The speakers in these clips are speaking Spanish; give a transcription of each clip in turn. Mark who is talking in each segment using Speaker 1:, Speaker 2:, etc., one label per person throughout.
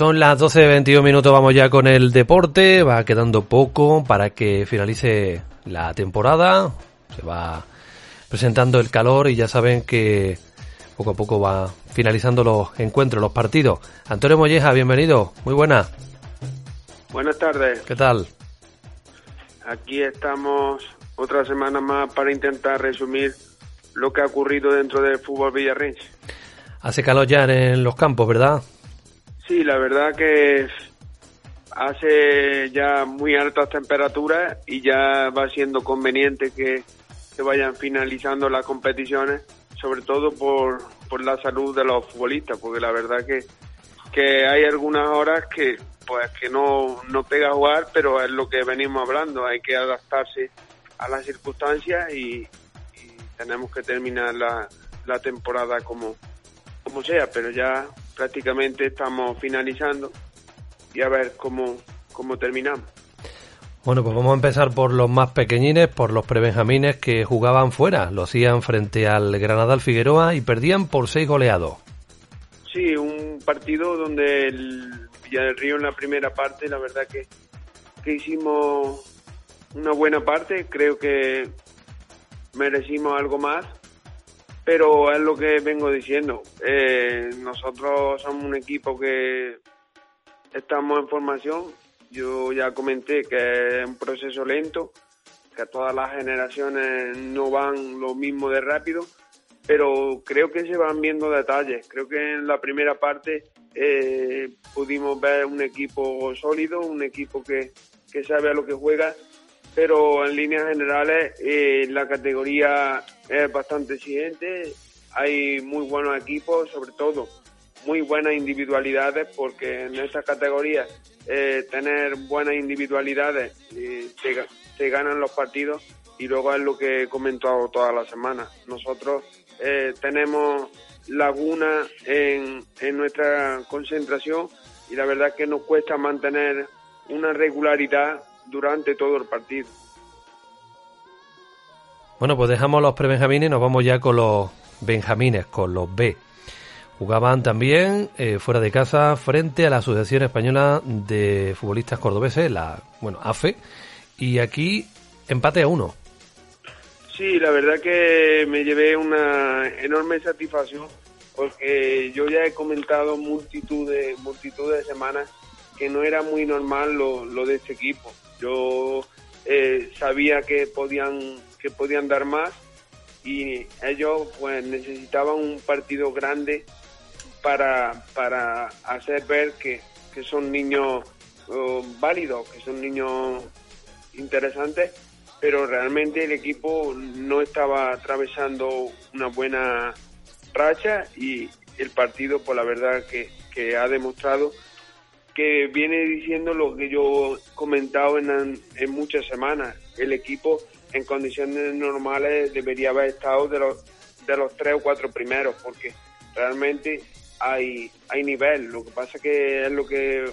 Speaker 1: Son las 12 de 21 minutos, vamos ya con el deporte, va quedando poco para que finalice la temporada, se va presentando el calor y ya saben que poco a poco va finalizando los encuentros, los partidos. Antonio Molleja, bienvenido, muy buena.
Speaker 2: Buenas tardes.
Speaker 1: ¿Qué tal?
Speaker 2: Aquí estamos otra semana más para intentar resumir lo que ha ocurrido dentro del fútbol villarrense.
Speaker 1: Hace calor ya en los campos, ¿verdad?
Speaker 2: Sí, la verdad que hace ya muy altas temperaturas y ya va siendo conveniente que se vayan finalizando las competiciones, sobre todo por, por la salud de los futbolistas, porque la verdad que, que hay algunas horas que pues que no, no pega jugar, pero es lo que venimos hablando, hay que adaptarse a las circunstancias y, tenemos que terminar la, la temporada como, como sea, pero ya prácticamente estamos finalizando y a ver cómo, cómo terminamos.
Speaker 1: Bueno, pues vamos a empezar por los más pequeñines, por los prebenjamines que jugaban fuera. Lo hacían frente al Granada al Figueroa y perdían por seis goleados.
Speaker 2: Sí, un partido donde el Villa del Río en la primera parte, la verdad que, que hicimos una buena parte, creo que merecimos algo más, pero es lo que vengo diciendo. Eh, nosotros somos un equipo que estamos en formación. Yo ya comenté que es un proceso lento, que todas las generaciones no van lo mismo de rápido, pero creo que se van viendo detalles. Creo que en la primera parte eh, pudimos ver un equipo sólido, un equipo que, que sabe a lo que juega pero en líneas generales eh, la categoría es bastante exigente, hay muy buenos equipos, sobre todo muy buenas individualidades, porque en esta categoría eh, tener buenas individualidades eh, te, ganan los partidos y luego es lo que he comentado toda la semana. Nosotros eh, tenemos laguna en, en nuestra concentración y la verdad es que nos cuesta mantener una regularidad durante todo el partido.
Speaker 1: Bueno, pues dejamos los prebenjamines y nos vamos ya con los benjamines, con los B. Jugaban también eh, fuera de casa frente a la Asociación Española de Futbolistas Cordobeses, la bueno AFE, y aquí empate a uno.
Speaker 2: Sí, la verdad que me llevé una enorme satisfacción porque yo ya he comentado multitud de multitud de semanas que no era muy normal lo, lo de este equipo. Yo eh, sabía que podían, que podían dar más y ellos pues necesitaban un partido grande para, para hacer ver que, son niños uh, válidos, que son niños interesantes, pero realmente el equipo no estaba atravesando una buena racha y el partido, por la verdad que, que ha demostrado que viene diciendo lo que yo he comentado en, en muchas semanas. El equipo en condiciones normales debería haber estado de los, de los tres o cuatro primeros, porque realmente hay, hay nivel. Lo que pasa que es lo que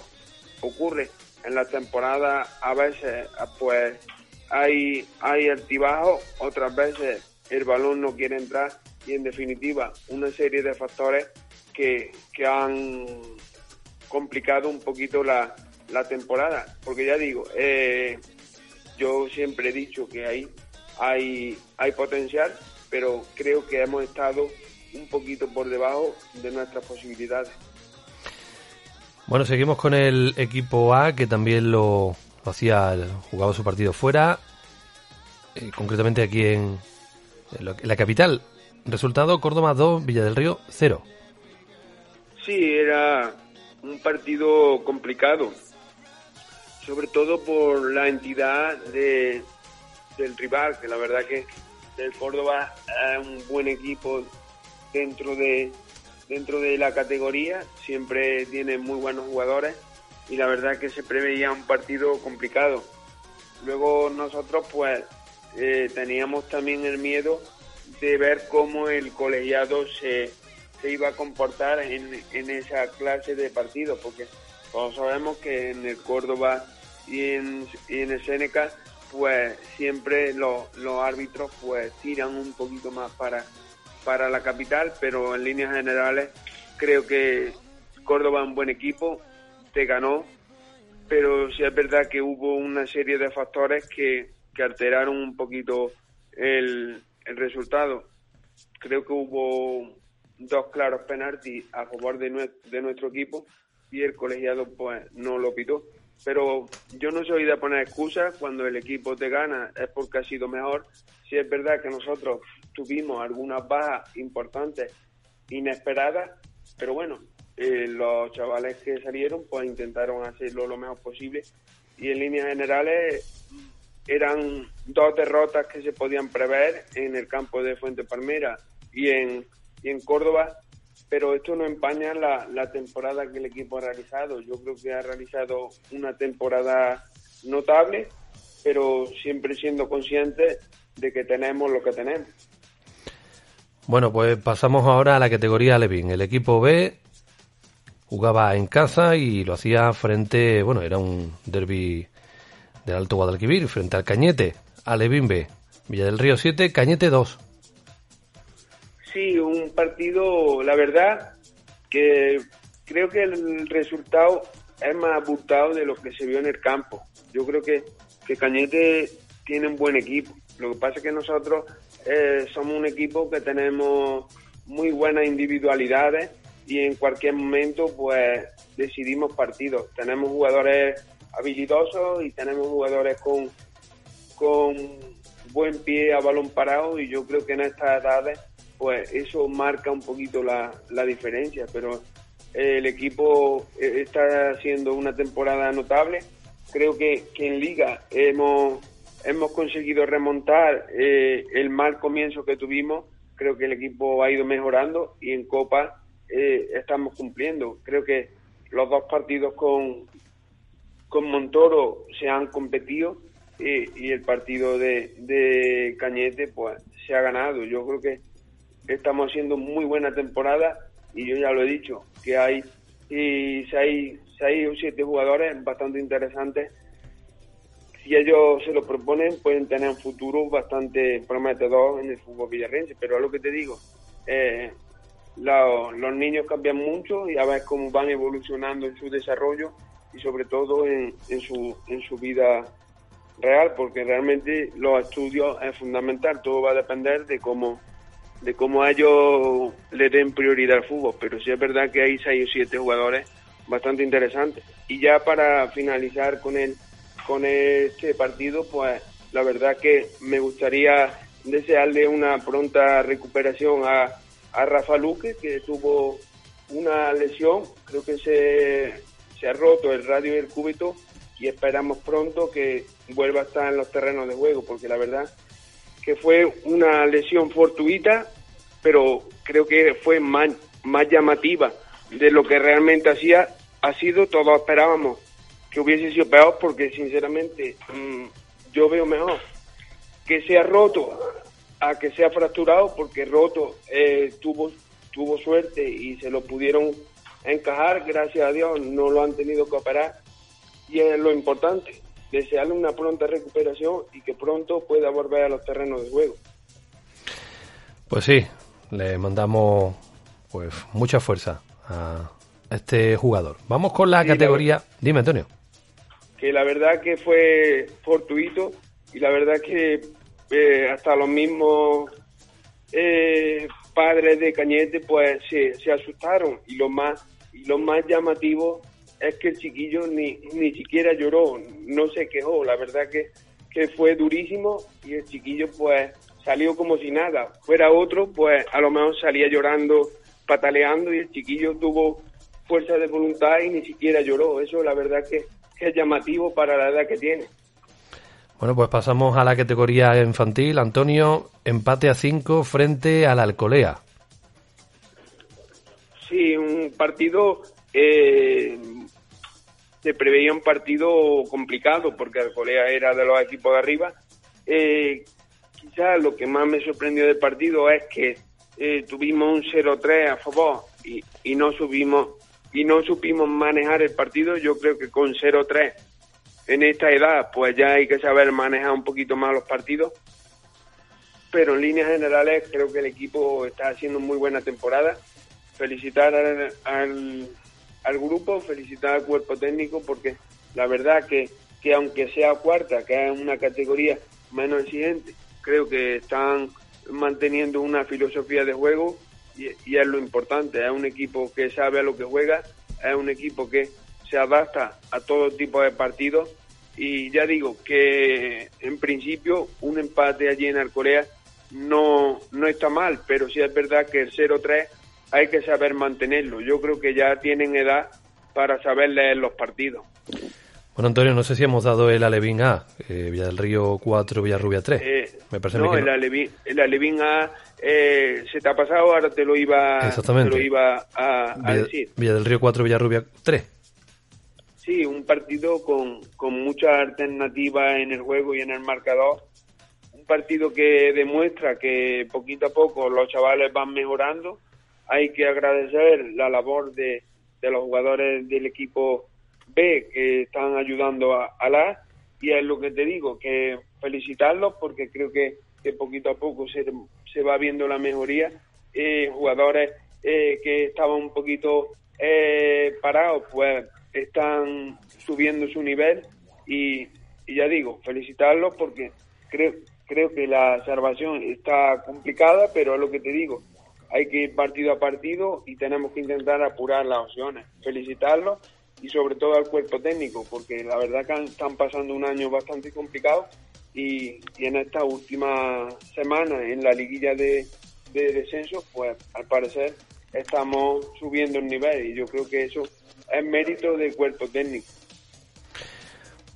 Speaker 2: ocurre en la temporada a veces pues hay, hay altibajos, otras veces el balón no quiere entrar y en definitiva una serie de factores que, que han complicado un poquito la, la temporada, porque ya digo, eh, yo siempre he dicho que ahí hay, hay potencial, pero creo que hemos estado un poquito por debajo de nuestras posibilidades.
Speaker 1: Bueno, seguimos con el equipo A, que también lo, hacía, jugaba su partido fuera, eh, concretamente aquí en, en, la capital. Resultado, Córdoba 2, Villa del Río 0.
Speaker 2: Sí, era un partido complicado, sobre todo por la entidad de, del rival, que la verdad que el Córdoba es un buen equipo dentro de dentro de la categoría, siempre tiene muy buenos jugadores y la verdad que se preveía un partido complicado. Luego nosotros pues eh, teníamos también el miedo de ver cómo el colegiado se, se iba a comportar en, en esa clase de partido, porque todos sabemos que en el Córdoba y en, el Seneca, pues siempre los, árbitros pues tiran un poquito más para, para la capital, pero en líneas generales creo que Córdoba es un buen equipo, te ganó, pero sí es verdad que hubo una serie de factores que, que alteraron un poquito el, el resultado. Creo que hubo dos claros penaltis a favor de, de nuestro equipo y el colegiado pues no lo pitó. Pero yo no soy de poner excusas, cuando el equipo te gana es porque ha sido mejor. Si es verdad que nosotros tuvimos algunas bajas importantes, inesperadas, pero bueno, eh, los chavales que salieron pues intentaron hacerlo lo mejor posible y en líneas generales eran dos derrotas que se podían prever en el campo de Fuente Palmera y en, y en Córdoba pero esto no empaña la, la temporada que el equipo ha realizado. Yo creo que ha realizado una temporada notable, pero siempre siendo consciente de que tenemos lo que tenemos.
Speaker 1: Bueno, pues pasamos ahora a la categoría Levin. El equipo B jugaba en casa y lo hacía frente, bueno, era un derby del Alto Guadalquivir, frente al Cañete, a Levin B. Villa del Río 7, Cañete 2.
Speaker 2: Sí, un partido, la verdad, que creo que el resultado es más abultado de lo que se vio en el campo. Yo creo que, que Cañete tiene un buen equipo. Lo que pasa es que nosotros eh, somos un equipo que tenemos muy buenas individualidades y en cualquier momento pues decidimos partidos. Tenemos jugadores habilidosos y tenemos jugadores con, con buen pie a balón parado y yo creo que en estas edades pues eso marca un poquito la, la diferencia, pero el equipo eh, está haciendo una temporada notable. Creo que, en liga hemos, hemos conseguido remontar eh, el mal comienzo que tuvimos. Creo que el equipo ha ido mejorando y en Copa eh, estamos cumpliendo. Creo que los dos partidos con, con Montoro se han competido y el partido de, de Cañete pues se ha ganado. Yo creo que estamos haciendo muy buena temporada y yo ya lo he dicho, que hay y seis, seis o siete jugadores bastante interesantes. Si ellos se lo proponen, pueden tener un futuro bastante prometedor en el fútbol villarrense. Pero es lo que te digo, eh, los niños cambian mucho y a ver cómo van evolucionando en su desarrollo y sobre todo en, en, su, en su vida real, porque realmente los estudios es fundamental. Todo va a depender de cómo de cómo a ellos le den prioridad al fútbol, pero sí es verdad que hay seis o siete jugadores bastante interesantes. Y ya para finalizar con el, con este partido, pues la verdad que me gustaría desearle una pronta recuperación a, a Rafa Luque, que tuvo una lesión, creo que se, se ha roto el radio y el cúbito. Y esperamos pronto que vuelva a estar en los terrenos de juego, porque la verdad que fue una lesión fortuita, pero creo que fue más, más llamativa de lo que realmente hacía, ha sido, todos esperábamos que hubiese sido peor, porque sinceramente mm, yo veo mejor. Que sea roto a que sea fracturado, porque roto eh, tuvo, tuvo suerte y se lo pudieron encajar, gracias a Dios no lo han tenido que operar, y es lo importante desearle una pronta recuperación y que pronto pueda volver a los terrenos de juego.
Speaker 1: Pues sí, le mandamos pues mucha fuerza a este jugador. Vamos con la categoría. Dime, Antonio.
Speaker 2: Que la verdad que fue fortuito y la verdad que eh, hasta los mismos eh, padres de Cañete pues se, se asustaron y lo más y lo más llamativo es que el chiquillo ni, ni siquiera lloró, no se quejó, la verdad que, que fue durísimo y el chiquillo pues salió como si nada, fuera otro pues a lo mejor salía llorando, pataleando y el chiquillo tuvo fuerza de voluntad y ni siquiera lloró, eso la verdad que, que es llamativo para la edad que tiene.
Speaker 1: Bueno, pues pasamos a la categoría infantil. Antonio, empate a 5 frente a la Alcolea.
Speaker 2: Sí, un partido eh, se preveía un partido complicado porque Alcolea era de los equipos de arriba. Eh, quizás lo que más me sorprendió del partido es que eh, tuvimos un 0-3 a favor y, y, no subimos y no supimos manejar el partido. Yo creo que con 0-3 en esta edad, pues ya hay que saber manejar un poquito más los partidos. Pero en líneas generales creo que el equipo está haciendo muy buena temporada. Felicitar al al grupo, felicitar al cuerpo técnico porque la verdad que, que aunque sea cuarta, que es una categoría menos exigente, creo que están manteniendo una filosofía de juego y, y, es lo importante, es un equipo que sabe a lo que juega, es un equipo que se adapta a todo tipo de partidos. Y ya digo que en principio un empate allí en Alcorea no, no está mal, pero sí es verdad que el 0-3 hay que saber mantenerlo. Yo creo que ya tienen edad para saber leer los partidos.
Speaker 1: Bueno, Antonio, no sé si hemos dado el Alevín A, eh, Villa del Río 4, Villarrubia 3.
Speaker 2: Eh, Me parece no, que no, el Alevín, el Alevín A eh, se te ha pasado, ahora te lo iba,
Speaker 1: Exactamente.
Speaker 2: Te lo iba a, a
Speaker 1: Villa,
Speaker 2: decir.
Speaker 1: Villa del Río 4, Villarrubia 3.
Speaker 2: Sí, un partido con, con muchas alternativas en el juego y en el marcador. Un partido que demuestra que poquito a poco los chavales van mejorando. Hay que agradecer la labor de, de los jugadores del equipo B que están ayudando a, a la y es lo que te digo, que felicitarlos porque creo que, que poquito a poco se, se va viendo la mejoría. Eh, jugadores eh, que estaban un poquito eh, parados, pues están subiendo su nivel y, y, ya digo, felicitarlos porque creo, creo que la salvación está complicada, pero es lo que te digo, hay que ir partido a partido y tenemos que intentar apurar las opciones. Felicitarlos y sobre todo al cuerpo técnico, porque la verdad que están pasando un año bastante complicado y, en esta última semana en la liguilla de, de, descenso, pues al parecer estamos subiendo el nivel y yo creo que eso es mérito del cuerpo técnico.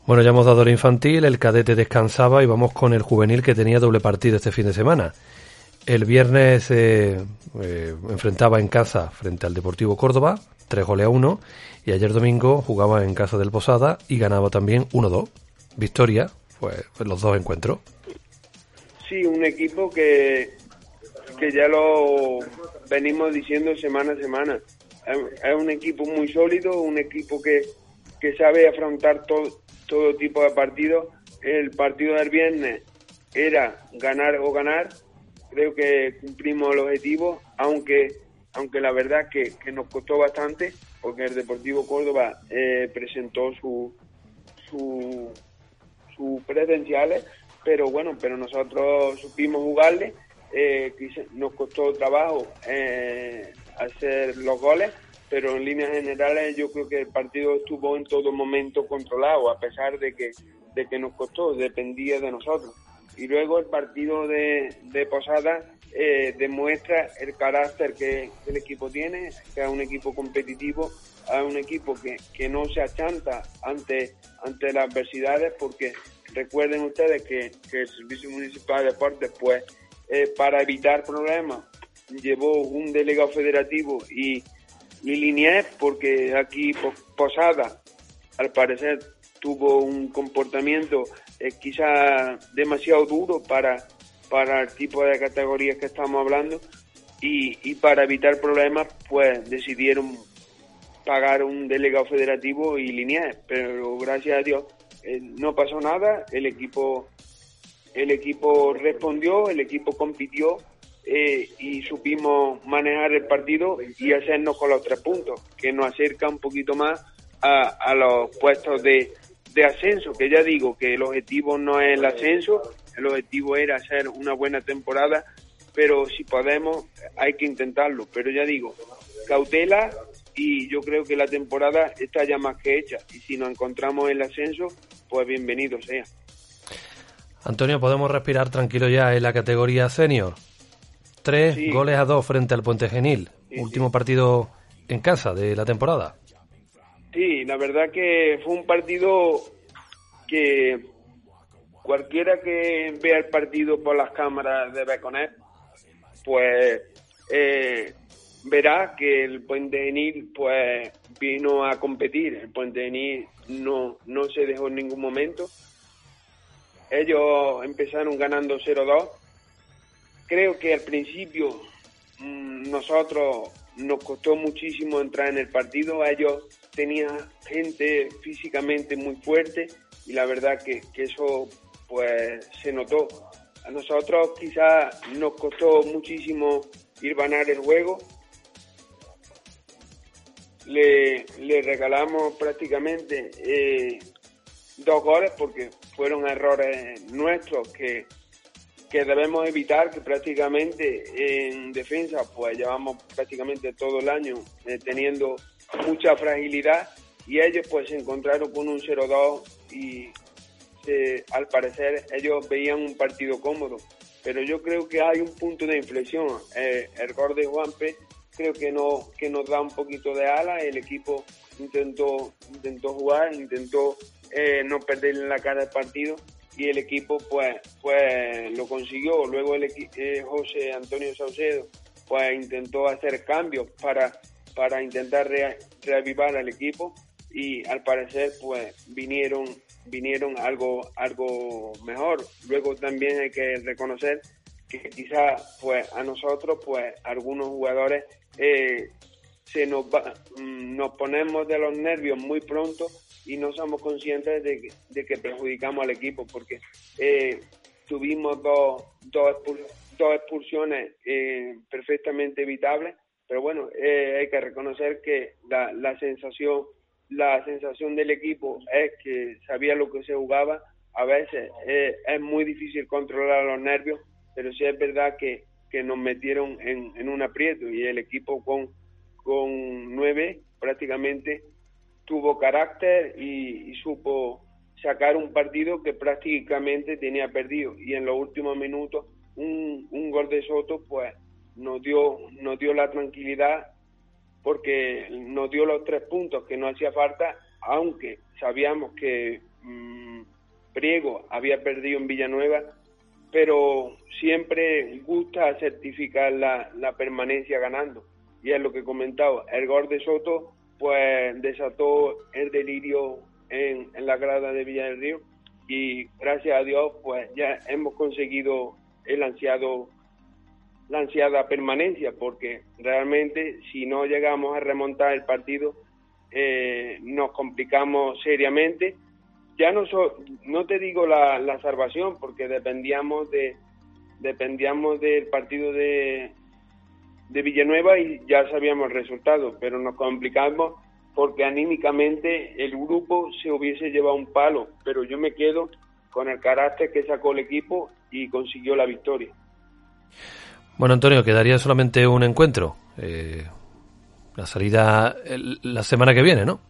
Speaker 1: Bueno, ya hemos dado el infantil, el cadete descansaba y vamos con el juvenil que tenía doble partido este fin de semana. El viernes eh, eh, enfrentaba en casa frente al Deportivo Córdoba, 3 goles a 1, y ayer domingo jugaba en casa del Posada y ganaba también 1-2. Victoria, pues los dos encuentros.
Speaker 2: Sí, un equipo que, que ya lo venimos diciendo semana a semana. Es un equipo muy sólido, un equipo que, que sabe afrontar todo, todo tipo de partidos. El partido del viernes era ganar o ganar. Creo que cumplimos el objetivo, aunque aunque la verdad que, nos costó bastante, porque el Deportivo Córdoba eh, presentó su, su, sus credenciales, pero bueno, pero nosotros supimos jugarle, eh, nos costó trabajo eh, hacer los goles, pero en líneas generales yo creo que el partido estuvo en todo momento controlado, a pesar de que, de que nos costó, dependía de nosotros. Y luego el partido de, de Posada eh, demuestra el carácter que, el equipo tiene, que es un equipo competitivo, es un equipo que, que no se achanta ante, ante las adversidades, porque recuerden ustedes que, que el Servicio Municipal de Deportes, pues, eh, para evitar problemas, llevó un delegado federativo y, y Liniers, porque aquí Posada, al parecer, tuvo un comportamiento eh, quizá demasiado duro para para el tipo de categorías que estamos hablando y, y para evitar problemas pues decidieron pagar un delegado federativo y lineal, pero gracias a Dios eh, no pasó nada, el equipo el equipo respondió, el equipo compitió eh, y supimos manejar el partido y hacernos con los tres puntos, que nos acerca un poquito más a, a los puestos de, de ascenso, que ya digo que el objetivo no es el ascenso, el objetivo era hacer una buena temporada, pero si podemos hay que intentarlo. Pero ya digo, cautela y yo creo que la temporada está ya más que hecha y si nos encontramos en el ascenso, pues bienvenido sea.
Speaker 1: Antonio, ¿podemos respirar tranquilo ya en la categoría senior? Tres sí. goles a dos frente al Puente Genil. Sí, Último sí. partido en casa de la temporada.
Speaker 2: Sí, la verdad que fue un partido que cualquiera que vea el partido por las cámaras de Beconet, pues eh, verá que el Puente Genil pues vino a competir. El Puente Genil no, no se dejó en ningún momento. Ellos empezaron ganando 0-2. Creo que al principio mmm, nosotros nos costó muchísimo entrar en el partido. Ellos tenían gente físicamente muy fuerte y la verdad que, eso pues se notó. A nosotros quizá nos costó muchísimo ir ganar el juego. le, le regalamos prácticamente eh, dos goles porque fueron errores nuestros que, que debemos evitar, que prácticamente en defensa pues llevamos prácticamente todo el año eh, teniendo mucha fragilidad y ellos pues se encontraron con un 0-2 y al parecer ellos veían un partido cómodo. Pero yo creo que hay un punto de inflexión. Eh, el gol de Juanpe creo que, no, que nos da un poquito de ala. El equipo intentó, intentó jugar, intentó eh, no perder en la cara del partido y el equipo pues, pues lo consiguió. Luego el eh, José Antonio Saucedo pues intentó hacer cambios para, para intentar reavivar al equipo y al parecer pues vinieron vinieron algo algo mejor luego también hay que reconocer que quizá pues a nosotros pues algunos jugadores eh, se nos mm, nos ponemos de los nervios muy pronto y no somos conscientes de que, de que perjudicamos al equipo porque eh, tuvimos dos, dos, dos expulsiones eh, perfectamente evitables pero bueno hay que reconocer que la, la sensación la sensación del equipo es que sabía lo que se jugaba. A veces eh, es muy difícil controlar los nervios, pero sí es verdad que, que nos metieron en, en, un aprieto y el equipo con, con nueve prácticamente tuvo carácter y, supo sacar un partido que prácticamente tenía perdido y en los últimos minutos un, un gol de Soto pues nos dio nos dio la tranquilidad porque nos dio los tres puntos que no hacía falta, aunque sabíamos que mm, Priego había perdido en Villanueva, pero siempre gusta certificar la, la, permanencia ganando. Y es lo que he comentado, el gol de Soto pues desató el delirio en, en la grada de Villa del Río y gracias a Dios pues ya hemos conseguido el ansiado la ansiada permanencia, porque realmente si no llegamos a remontar el partido eh, nos complicamos seriamente. Ya no, no te digo la, la, salvación, porque dependíamos de dependíamos del partido de, de Villanueva y ya sabíamos el resultado, pero nos complicamos porque anímicamente el grupo se hubiese llevado un palo, pero yo me quedo con el carácter que sacó el equipo y consiguió la victoria.
Speaker 1: Bueno, Antonio, quedaría solamente un encuentro. Eh, la salida la semana que viene, ¿no?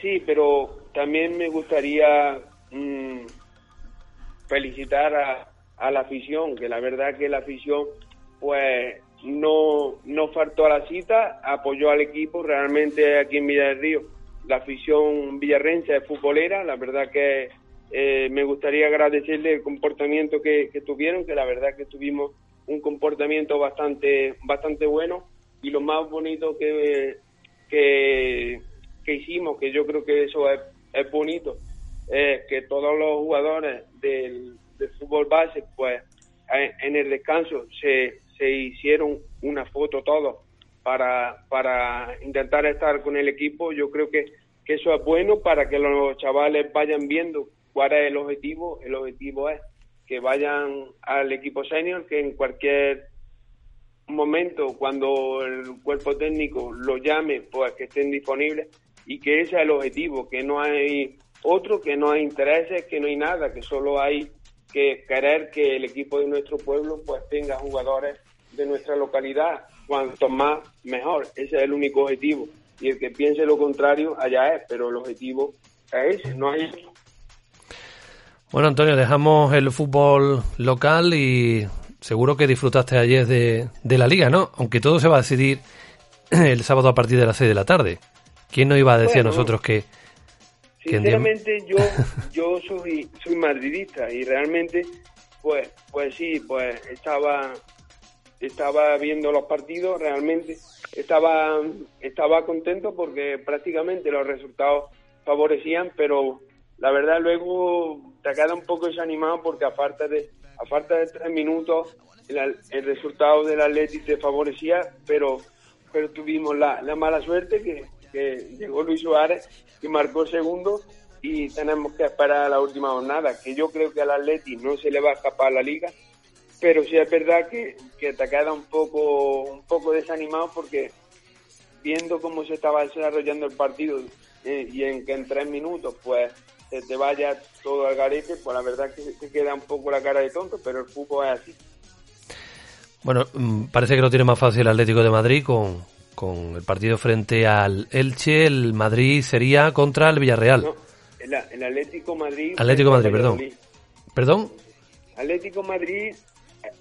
Speaker 2: Sí, pero también me gustaría mm, felicitar a, a, la afición, que la verdad que la afición, pues, no, no faltó a la cita, apoyó al equipo realmente aquí en Villa del Río. La afición villarrense es futbolera, la verdad que eh, me gustaría agradecerle el comportamiento que, tuvieron, que la verdad que tuvimos un comportamiento bastante, bastante bueno y lo más bonito que, que, hicimos, que yo creo que eso es, es bonito, es que todos los jugadores del, fútbol base, pues en el descanso se, se hicieron una foto todos para, para intentar estar con el equipo. Yo creo que, que eso es bueno para que los chavales vayan viendo cuál es el objetivo. El objetivo es que vayan al equipo senior, que en cualquier momento, cuando el cuerpo técnico lo llame, pues que estén disponibles y que ese es el objetivo, que no hay otro, que no hay intereses, que no hay nada, que solo hay que querer que el equipo de nuestro pueblo pues tenga jugadores de nuestra localidad, cuanto más mejor, ese es el único objetivo. Y el que piense lo contrario, allá es, pero el objetivo es ese, no hay otro.
Speaker 1: Bueno, Antonio, dejamos el fútbol local y seguro que disfrutaste ayer de, la liga, ¿no? Aunque todo se va a decidir el sábado a partir de las 6 de la tarde. ¿Quién nos iba a decir a nosotros que...
Speaker 2: Sinceramente yo, yo soy, soy madridista y realmente, pues, pues sí, pues estaba, estaba viendo los partidos, realmente estaba, estaba contento porque prácticamente los resultados favorecían, pero la verdad luego te queda un poco desanimado porque aparte de, aparte de tres minutos el, resultado del Atleti te favorecía, pero, pero tuvimos la, la mala suerte que, llegó Luis Suárez y marcó segundo y tenemos que esperar a la última jornada, que yo creo que al Atleti no se le va a escapar la liga, pero sí es verdad que, que te queda un poco, un poco desanimado porque viendo cómo se estaba desarrollando el partido eh, y en que en tres minutos pues se te vaya todo al garete, pues la verdad que te queda un poco la cara de tonto, pero el fútbol es así.
Speaker 1: Bueno, mm, parece que lo tiene más fácil el Atlético de Madrid con, con el partido frente al Elche. El Madrid sería contra el Villarreal.
Speaker 2: No, el, el Atlético Madrid.
Speaker 1: Atlético Madrid, perdón. ¿Perdón?
Speaker 2: Atlético Madrid,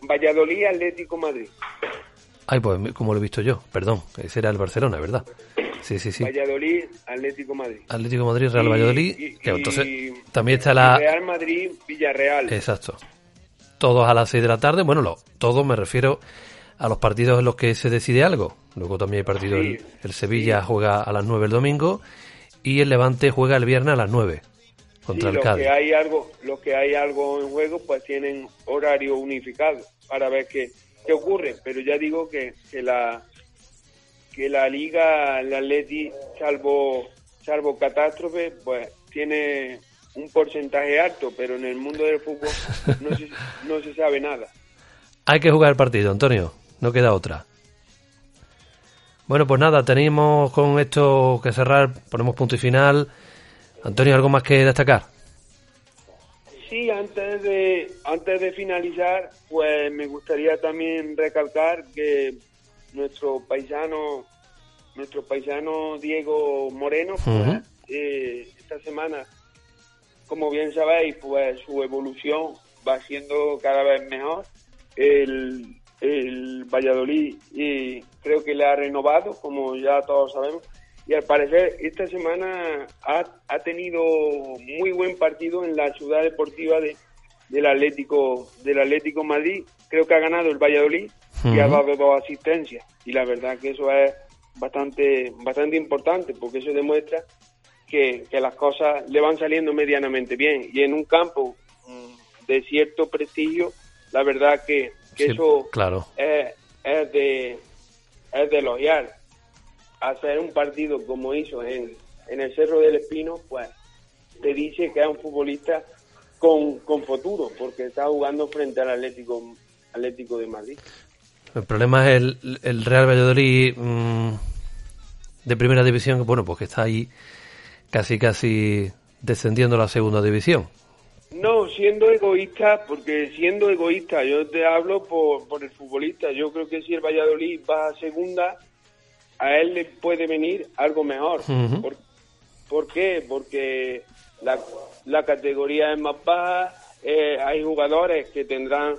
Speaker 2: Valladolid, Atlético Madrid.
Speaker 1: Ay, pues como lo he visto yo, perdón, ese era el Barcelona, ¿verdad? Sí, sí, sí.
Speaker 2: Valladolid, Atlético Madrid.
Speaker 1: Atlético Madrid, Real Valladolid. Y, entonces también está la.
Speaker 2: Real Madrid, Villarreal.
Speaker 1: Exacto. Todos a las 6 de la tarde. Bueno, lo, todos me refiero a los partidos en los que se decide algo. Luego también hay partidos. el, Sevilla juega a las 9 el domingo y el Levante juega el viernes a las 9 contra el Cádiz.
Speaker 2: Que hay algo, los que hay algo en juego, pues tienen horario unificado para ver qué, qué ocurre. Pero ya digo que, que la que la liga, el Atleti, salvo salvo catástrofe, pues tiene un porcentaje alto, pero en el mundo del fútbol no se, no se sabe nada.
Speaker 1: Hay que jugar el partido, Antonio, no queda otra. Bueno, pues nada, tenemos con esto que cerrar, ponemos punto y final. Antonio, ¿algo más que destacar?
Speaker 2: Sí, antes de, antes de finalizar, pues me gustaría también recalcar que nuestro paisano, nuestro paisano Diego Moreno, pues, eh, esta semana como bien sabéis, pues su evolución va siendo cada vez mejor. El, el Valladolid y creo que le ha renovado, como ya todos sabemos, y al parecer esta semana ha, ha tenido muy buen partido en la ciudad deportiva de, del Atlético del Atlético Madrid. Creo que ha ganado el Valladolid y ha dado dos asistencias y la verdad que eso es bastante bastante importante porque eso demuestra que, las cosas le van saliendo medianamente bien. Y en un campo mm, de cierto prestigio, la verdad que, eso
Speaker 1: claro.
Speaker 2: es, es, de, es de elogiar. Hacer un partido como hizo en, en el Cerro del Espino, pues te dice que es un futbolista con, con futuro, porque está jugando frente al Atlético, Atlético de Madrid.
Speaker 1: El problema es el, el Real Valladolid mm, de primera división, bueno, pues que está ahí casi casi descendiendo a la segunda división.
Speaker 2: No, siendo egoísta, porque siendo egoísta, yo te hablo por, por el futbolista. Yo creo que si el Valladolid va a segunda, a él le puede venir algo mejor. ¿Por, qué? Porque la, la, categoría es más baja, eh, hay jugadores que tendrán,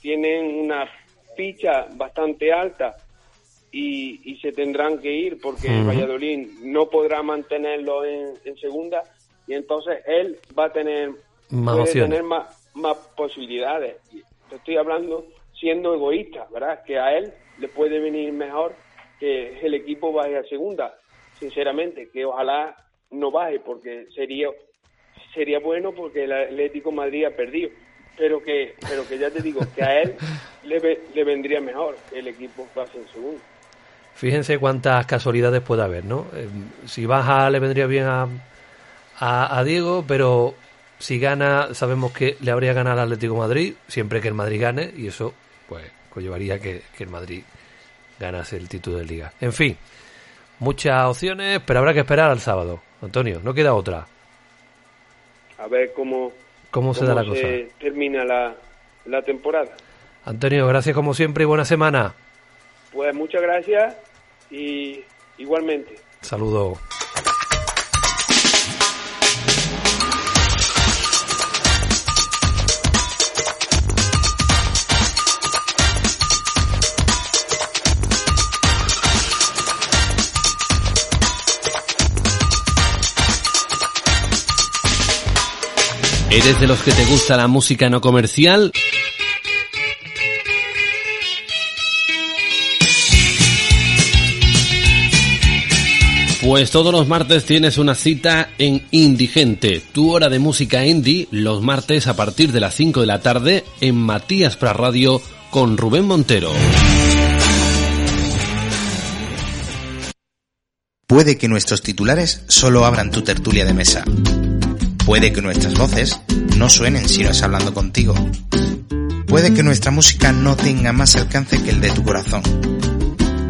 Speaker 2: tienen una ficha bastante alta y, se tendrán que ir porque Valladolid no podrá mantenerlo en, segunda y entonces él va a tener
Speaker 1: más
Speaker 2: tener más, más posibilidades. Te estoy hablando siendo egoísta, ¿verdad? Que a él le puede venir mejor que el equipo vaya a segunda, sinceramente, que ojalá no baje porque sería sería bueno porque el Atlético Madrid ha perdido. Pero que pero que ya te digo que a él le, le vendría mejor el equipo pase en segundo
Speaker 1: Fíjense cuántas casualidades puede haber, ¿no? Eh, si baja le vendría bien a, a, Diego, pero si gana, sabemos que le habría ganado al Atlético Madrid, siempre que el Madrid gane, y eso, pues, conllevaría que, que el Madrid ganase el título de liga. En fin, muchas opciones, pero habrá que esperar al sábado. Antonio, no queda otra.
Speaker 2: A ver cómo,
Speaker 1: cómo se da la cosa.
Speaker 2: Termina la, la temporada.
Speaker 1: Antonio, gracias como siempre y buena semana.
Speaker 2: Pues muchas gracias y igualmente.
Speaker 1: Saludo. ¿Eres de los que te gusta la música no comercial? Pues todos los martes tienes una cita en Indigente, tu hora de música indie, los martes a partir de las 5 de la tarde en Matías Pra Radio con Rubén Montero.
Speaker 3: Puede que nuestros titulares solo abran tu tertulia de mesa. Puede que nuestras voces no suenen si no es hablando contigo. Puede que nuestra música no tenga más alcance que el de tu corazón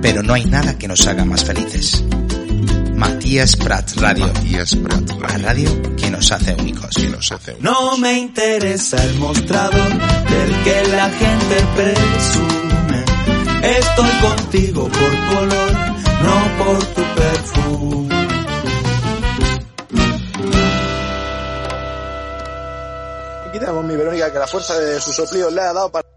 Speaker 3: pero no hay nada que nos haga más felices. Matías Prats Radio.
Speaker 4: Matías Prats
Speaker 3: La radio que nos hace únicos.
Speaker 4: Que nos hace únicos.
Speaker 5: No me interesa el mostrador del que la gente presume. Estoy contigo por color, no por tu perfume.
Speaker 6: Aquí tenemos mi Verónica que la fuerza de sus soplíos le ha dado para...